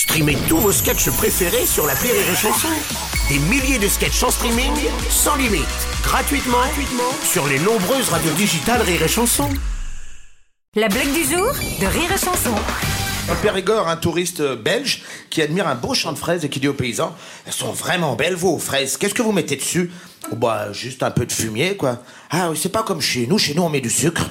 Streamez tous vos sketchs préférés sur la Rire et Chanson. Des milliers de sketchs en streaming, sans limite, gratuitement, gratuitement sur les nombreuses radios digitales Rire et Chanson. La blague du jour de Rire et Chanson. Dans le Périgord, un touriste belge qui admire un beau champ de fraises et qui dit aux paysans Elles sont vraiment belles, vos fraises. Qu'est-ce que vous mettez dessus? Oh, Bah, juste un peu de fumier, quoi. Ah oui, c'est pas comme chez nous. Chez nous, on met du sucre.